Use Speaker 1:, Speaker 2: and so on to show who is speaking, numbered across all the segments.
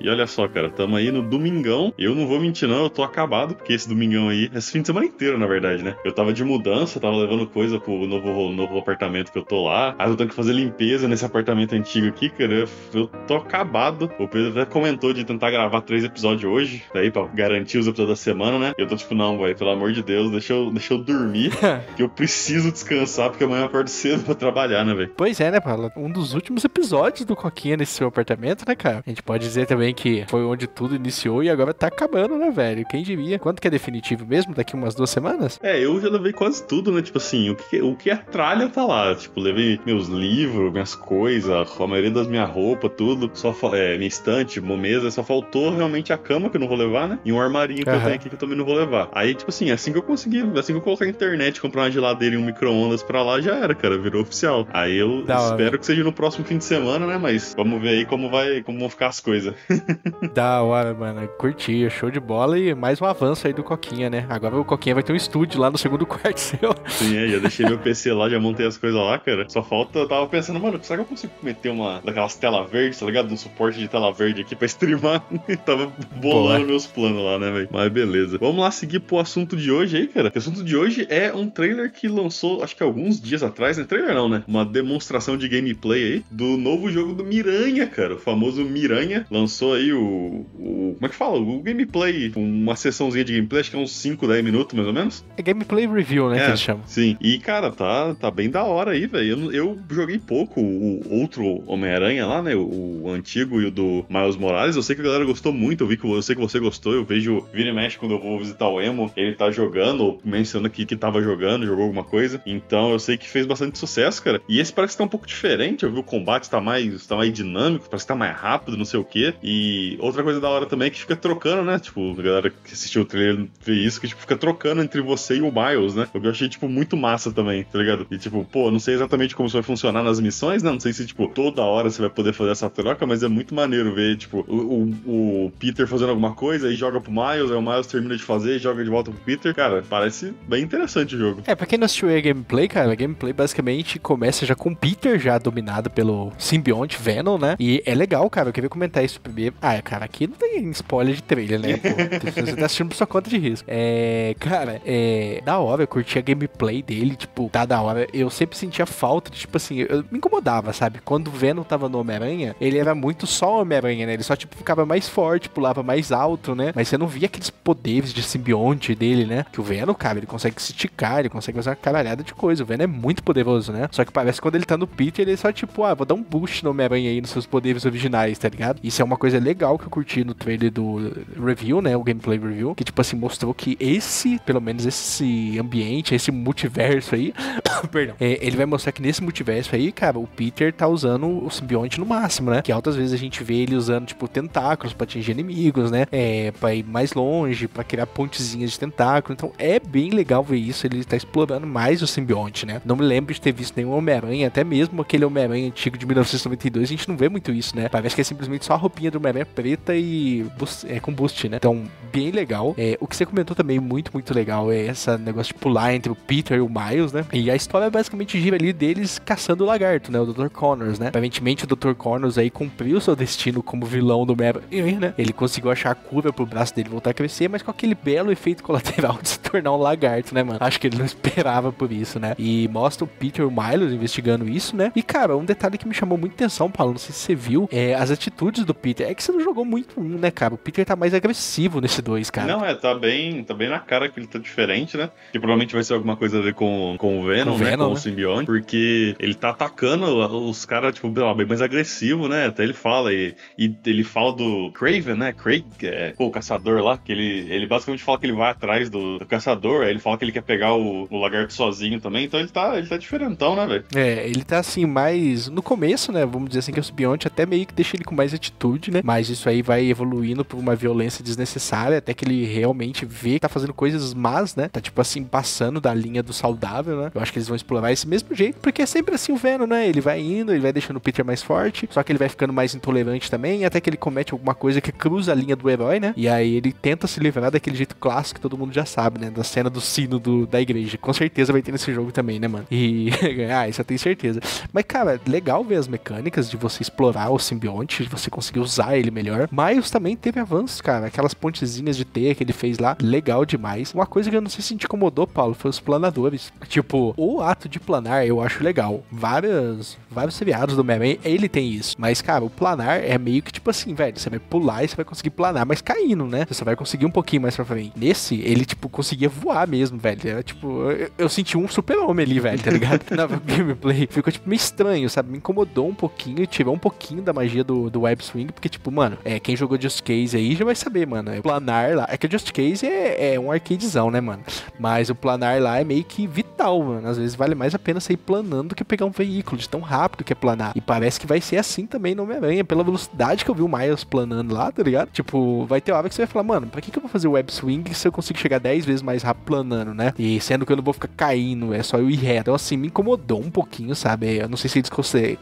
Speaker 1: E olha só, cara, tamo aí no domingão. Eu não vou mentir, não, eu tô acabado, porque esse domingão aí, esse fim de semana inteiro, na verdade, né? Eu tava de mudança, tava levando coisa pro novo, novo apartamento que eu tô lá. Aí eu tenho que fazer limpeza nesse apartamento antigo aqui, cara. Eu tô acabado. O Pedro até comentou de tentar gravar três episódios hoje, daí pra garantir os episódios da semana, né? Eu tô tipo, não, velho, pelo amor de Deus, deixa eu, deixa eu dormir, que eu preciso descansar, porque amanhã eu acordo cedo pra trabalhar, né, velho?
Speaker 2: Pois é, né, Paulo? Um dos últimos episódios do Coquinha nesse seu apartamento, né, cara? A gente pode dizer também também que foi onde tudo iniciou e agora tá acabando, né, velho? Quem diria? Quanto que é definitivo mesmo? Daqui umas duas semanas?
Speaker 1: É, eu já levei quase tudo, né? Tipo assim, o que, o que é tralha tá lá. Tipo, levei meus livros, minhas coisas, a maioria das minhas roupas, tudo. Só é, minha estante, uma mesa, só faltou realmente a cama que eu não vou levar, né? E um armarinho que uhum. eu tenho aqui que eu também não vou levar. Aí, tipo assim, assim que eu consegui, assim que eu colocar a internet, comprar uma geladeira e um micro-ondas pra lá, já era, cara, virou oficial. Aí eu da espero hora. que seja no próximo fim de semana, né? Mas vamos ver aí como vai, como vão ficar as coisas.
Speaker 2: Da hora, mano. Curti, show de bola e mais um avanço aí do Coquinha, né? Agora o Coquinha vai ter um estúdio lá no segundo quarto seu.
Speaker 1: Sim, é, já deixei meu PC lá, já montei as coisas lá, cara. Só falta, eu tava pensando, mano, será que eu consigo meter uma daquelas tela verde, tá ligado? Um suporte de tela verde aqui pra streamar. tava bolando Boa. meus planos lá, né, velho? Mas beleza. Vamos lá seguir pro assunto de hoje aí, cara. O assunto de hoje é um trailer que lançou, acho que alguns dias atrás, né? Trailer não, né? Uma demonstração de gameplay aí do novo jogo do Miranha, cara. O famoso Miranha. Lançou aí o, o, como é que fala? O gameplay, uma sessãozinha de gameplay, acho que é uns 5, 10 minutos mais ou menos.
Speaker 2: É gameplay review, né? É, que eles chamam.
Speaker 1: Sim. E, cara, tá, tá bem da hora aí, velho. Eu, eu, joguei pouco o outro Homem-Aranha lá, né? O, o, antigo e o do Miles Morales. Eu sei que a galera gostou muito. Eu vi que eu sei que você gostou. Eu vejo vira e mexe quando eu vou visitar o Emo. Ele tá jogando, ou mencionando aqui que tava jogando, jogou alguma coisa. Então eu sei que fez bastante sucesso, cara. E esse parece que tá um pouco diferente. Eu vi o combate tá mais, tá mais dinâmico, parece que tá mais rápido, não sei o quê. E outra coisa da hora também é que fica trocando, né? Tipo, a galera que assistiu o trailer vê isso, que tipo, fica trocando entre você e o Miles, né? O que eu achei, tipo, muito massa também, tá ligado? E tipo, pô, não sei exatamente como isso vai funcionar nas missões, né? Não sei se, tipo, toda hora você vai poder fazer essa troca, mas é muito maneiro ver, tipo, o, o, o Peter fazendo alguma coisa e joga pro Miles, aí o Miles termina de fazer e joga de volta pro Peter. Cara, parece bem interessante o jogo.
Speaker 2: É, pra quem não assistiu a gameplay, cara, a gameplay basicamente começa já com o Peter já dominado pelo simbionte Venom, né? E é legal, cara. Eu queria comentar isso primeiro. Ah, cara, aqui não tem spoiler de trailer, né? Pô, você tá assistindo por sua conta de risco. É. Cara, é. Da hora, eu curti a gameplay dele, tipo, tá da hora. Eu sempre sentia falta de, tipo assim, eu me incomodava, sabe? Quando o Venom tava no Homem-Aranha, ele era muito só Homem-Aranha, né? Ele só, tipo, ficava mais forte, pulava mais alto, né? Mas você não via aqueles poderes de simbionte dele, né? Que o Venom, cara, ele consegue se esticar, ele consegue fazer uma caralhada de coisa. O Venom é muito poderoso, né? Só que parece que quando ele tá no Peter, ele é só, tipo, ah, vou dar um boost no Homem-Aranha aí nos seus poderes originais, tá ligado? Isso é uma coisa legal que eu curti no trailer do review, né? O gameplay review, que tipo assim mostrou que esse, pelo menos esse ambiente, esse multiverso aí, perdão, é, ele vai mostrar que nesse multiverso aí, cara, o Peter tá usando o simbionte no máximo, né? Que altas vezes a gente vê ele usando tipo tentáculos para atingir inimigos, né? É, para ir mais longe, para criar pontezinhas de tentáculo. Então é bem legal ver isso. Ele tá explorando mais o simbionte, né? Não me lembro de ter visto nenhum Homem-Aranha, até mesmo aquele Homem-Aranha antigo de 1992, a gente não vê muito isso, né? Parece que é simplesmente só a roupinha do Homem-Aranha preta e é, com boost, né? Então, bem legal. É, o que você comentou também, muito, muito legal, é esse negócio de pular entre o Peter e o Miles, né? E a história basicamente gira ali deles caçando o lagarto, né? O Dr. Connors, né? Aparentemente o Dr. Connors aí cumpriu seu destino como vilão do Mera, né? Ele conseguiu achar a cura pro braço dele voltar a crescer, mas com aquele belo efeito colateral de se tornar um lagarto, né, mano? Acho que ele não esperava por isso, né? E mostra o Peter e o Miles investigando isso, né? E, cara, um detalhe que me chamou muita atenção, Paulo, não sei se você viu, é as atitudes do Peter. É que você não jogou muito um, né, cara? O Peter tá mais agressivo nesse 2, cara.
Speaker 1: Não, é, tá bem, tá bem na cara que ele tá diferente, né? Que provavelmente vai ser alguma coisa a ver com, com o Venom, com né? Venom, com né? o simbionte, porque ele tá atacando os caras, tipo, bem mais agressivo, né? Até ele fala, e, e ele fala do Craven, né? Craig, é, pô, o caçador lá, que ele, ele basicamente fala que ele vai atrás do, do caçador, aí ele fala que ele quer pegar o, o, lagarto sozinho também, então ele tá, ele tá diferentão, né, velho?
Speaker 2: É, ele tá assim, mais no começo, né? Vamos dizer assim que o simbionte até meio que deixa ele com mais atitude, né? Mas isso aí vai evoluindo por uma violência desnecessária, até que ele realmente vê que tá fazendo coisas más, né? Tá tipo assim, passando da linha do saudável, né? Eu acho que eles vão explorar esse mesmo jeito, porque é sempre assim o Venom, né? Ele vai indo, ele vai deixando o Peter mais forte, só que ele vai ficando mais intolerante também, até que ele comete alguma coisa que cruza a linha do herói, né? E aí ele tenta se livrar daquele jeito clássico que todo mundo já sabe, né? Da cena do sino do, da igreja. Com certeza vai ter nesse jogo também, né, mano? E. ah, isso eu tenho certeza. Mas, cara, legal ver as mecânicas de você explorar o simbionte, de você conseguir usar ele melhor. Miles também teve avanços, cara. Aquelas pontezinhas de teia que ele fez lá, legal demais. Uma coisa que eu não sei se te incomodou, Paulo, foi os planadores. Tipo, o ato de planar eu acho legal. Vários, vários seriados do Homem-Aranha, ele tem isso. Mas, cara, o planar é meio que tipo assim, velho, você vai pular e você vai conseguir planar, mas caindo, né? Você só vai conseguir um pouquinho mais pra frente. Nesse, ele, tipo, conseguia voar mesmo, velho. Era, tipo, eu, eu senti um super-homem ali, velho, tá ligado? Na gameplay. Ficou, tipo, meio estranho, sabe? Me incomodou um pouquinho, tirou um pouquinho da magia do, do Web Swing, porque, tipo, mano, é, quem jogou Just Case aí já vai saber, mano. É planar lá. É que o Just Case é, é um arcadezão, né, mano? Mas o planar lá é meio que vital, mano. Às vezes vale mais a pena sair planando do que pegar um veículo de tão rápido que é planar. E parece que vai ser assim também no Homem-Aranha, pela velocidade que eu vi o Miles planando lá, tá ligado? Tipo, vai ter hora que você vai falar, mano, pra que, que eu vou fazer web swing se eu consigo chegar 10 vezes mais rápido planando, né? E sendo que eu não vou ficar caindo, é só eu ir reto. Então, assim, me incomodou um pouquinho, sabe? Eu não sei se eles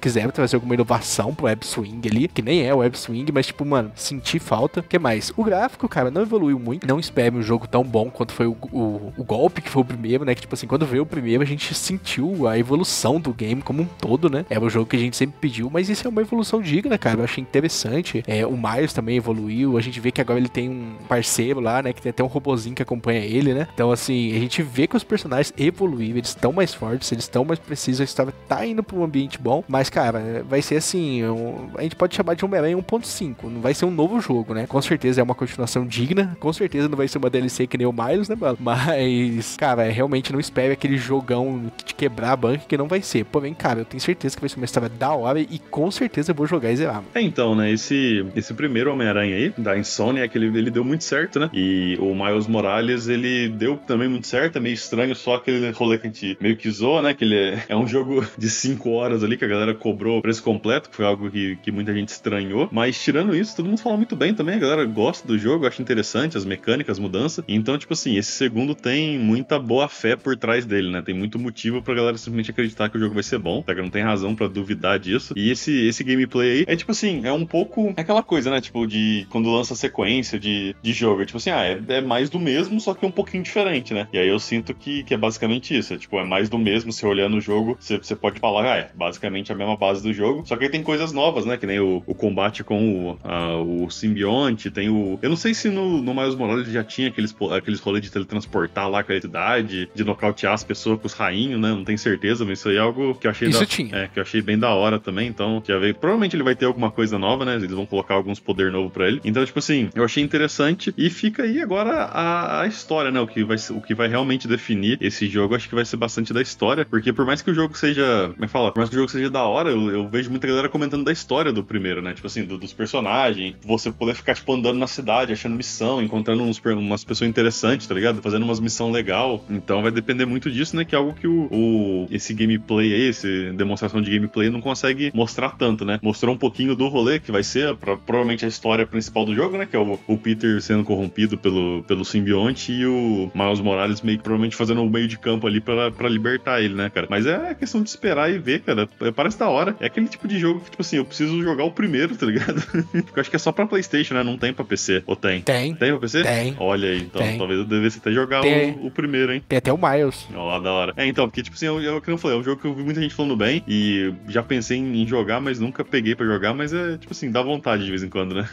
Speaker 2: quiseram trazer alguma inovação pro web swing ali, que nem é web swing, mas, tipo, mano, senti falta. O que mais? O gráfico, cara, não evoluiu muito. Não espere um jogo tão bom quanto foi o, o, o golpe que foi o primeiro, né? Que, tipo assim, quando veio o primeiro, a gente sentiu a evolução do game como um todo, né? É o jogo que a gente sempre pediu, mas isso é uma evolução digna, cara. Eu achei interessante. É, o Miles também evoluiu. A gente vê que agora ele tem um parceiro lá, né? Que tem até um robozinho que acompanha ele, né? Então, assim, a gente vê que os personagens evoluíram, eles estão mais fortes, eles estão mais precisos, a história tá indo pra um ambiente bom. Mas, cara, vai ser assim. Um, a gente pode chamar de Homem-Aranha 1.5. Não vai ser um novo jogo, né? Com certeza é uma continuação digna. Com certeza não vai ser uma DLC que nem o Miles, né, mano? Mas, cara, realmente não espere aquele jogão de quebrar a banca que não vai ser. Porém, cara, eu tenho certeza que vai ser uma história da hora e com certeza eu vou jogar e zerar.
Speaker 1: É, então, né? Esse, esse primeiro Homem-Aranha aí, da Insomnia, é ele, ele deu muito certo, né? E o Miles Morales, ele deu também muito certo, é meio estranho só aquele rolê que a gente meio que zoa, né? Que ele é, é um jogo de 5 horas ali que a galera cobrou o preço completo, que foi algo que, que muita gente estranhou. Mas tirando isso, todo mundo fala muito bem também, a galera gosta do jogo, acha interessante as mecânicas, as mudanças. Então, tipo assim, esse segundo tem muita boa fé por trás dele, né? Tem muito motivo pra galera simplesmente acreditar que o jogo vai ser bom, tá? Que não tem razão para duvidar disso. E esse, esse gameplay aí é tipo assim, é um pouco é aquela coisa, né? Tipo, de quando lança sequência de, de jogo. É tipo assim, ah, é, é, mais do mesmo, só que um pouquinho diferente, né? E aí eu sinto que, que é basicamente isso. É, tipo, é mais do mesmo. Você olhando o jogo, você, você pode falar, ah, é basicamente a mesma base do jogo. Só que aí tem coisas novas, né? Que nem o, o combate com o, a, o simbionte, tem o. Eu não sei se no, no Miles Morales já tinha aqueles, aqueles rolês de teletransportar lá com a cidade, de nocautear as pessoas com os rainhos, né? Não tenho certeza, mas isso aí é algo que eu achei.
Speaker 2: Isso
Speaker 1: da,
Speaker 2: tinha.
Speaker 1: É, que eu achei bem da hora também. Então, já veio. Provavelmente ele vai ter alguma coisa nova, né? Eles vão colocar alguns poder novo para ele. Então, tipo assim, eu achei interessante. E fica aí agora a, a história, né? O que, vai, o que vai realmente definir esse jogo, acho que vai ser bastante da história. Porque por mais que o jogo seja. Como é que fala? Por mais que o jogo seja da hora, eu, eu vejo muita galera comentando da história do primeiro, né? Tipo assim, do, dos personagens. Você poder ficar, tipo, andando na cidade, achando missão, encontrando uns, umas pessoas interessantes, tá ligado? Fazendo umas missão legal. Então vai depender muito disso, né? Que é algo que o, o esse gameplay aí, essa demonstração de gameplay não consegue mostrar tanto, né? Mostrou um pouquinho do rolê, que vai ser pra, provavelmente a história principal do jogo, né? Que é o, o, Peter sendo corrompido pelo, pelo simbionte e o Miles Morales meio que provavelmente fazendo um meio de campo ali pra, pra libertar ele, né, cara? Mas é questão de esperar e ver, cara. É, parece da hora. É aquele tipo de jogo que, tipo assim, eu preciso jogar o primeiro, tá ligado? Porque eu acho que é só pra PlayStation, né? Não tem pra PC. Ou tem?
Speaker 2: Tem.
Speaker 1: Tem pra PC?
Speaker 2: Tem.
Speaker 1: Olha aí, então
Speaker 2: Tem.
Speaker 1: talvez eu devesse até jogar o, o primeiro, hein?
Speaker 2: Tem até o Miles.
Speaker 1: Ó, lá da hora. É, então, porque, tipo assim, eu, eu, como eu falei, é um jogo que eu vi muita gente falando bem e já pensei em, jogar, mas nunca peguei pra jogar, mas é, tipo assim, dá vontade de vez em quando, né?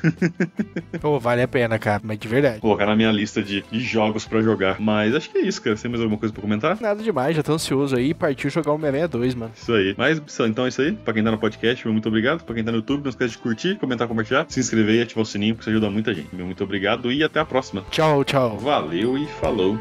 Speaker 2: Pô, vale a pena, cara, mas de verdade.
Speaker 1: Colocar na minha lista de, de jogos pra jogar. Mas acho que é isso, cara. Você tem mais alguma coisa pra comentar?
Speaker 2: Nada demais, já tô ansioso aí. Partiu jogar o Homem-Aranha 2, mano.
Speaker 1: Isso aí. Mas, então é isso aí. Pra quem tá no podcast, meu muito obrigado. Pra quem tá no YouTube, não esquece de curtir, comentar, compartilhar, se inscrever e ativar o sininho, porque isso ajuda muita gente. Meu muito obrigado e até a próxima.
Speaker 2: Tchau, tchau.
Speaker 1: Valeu e falou.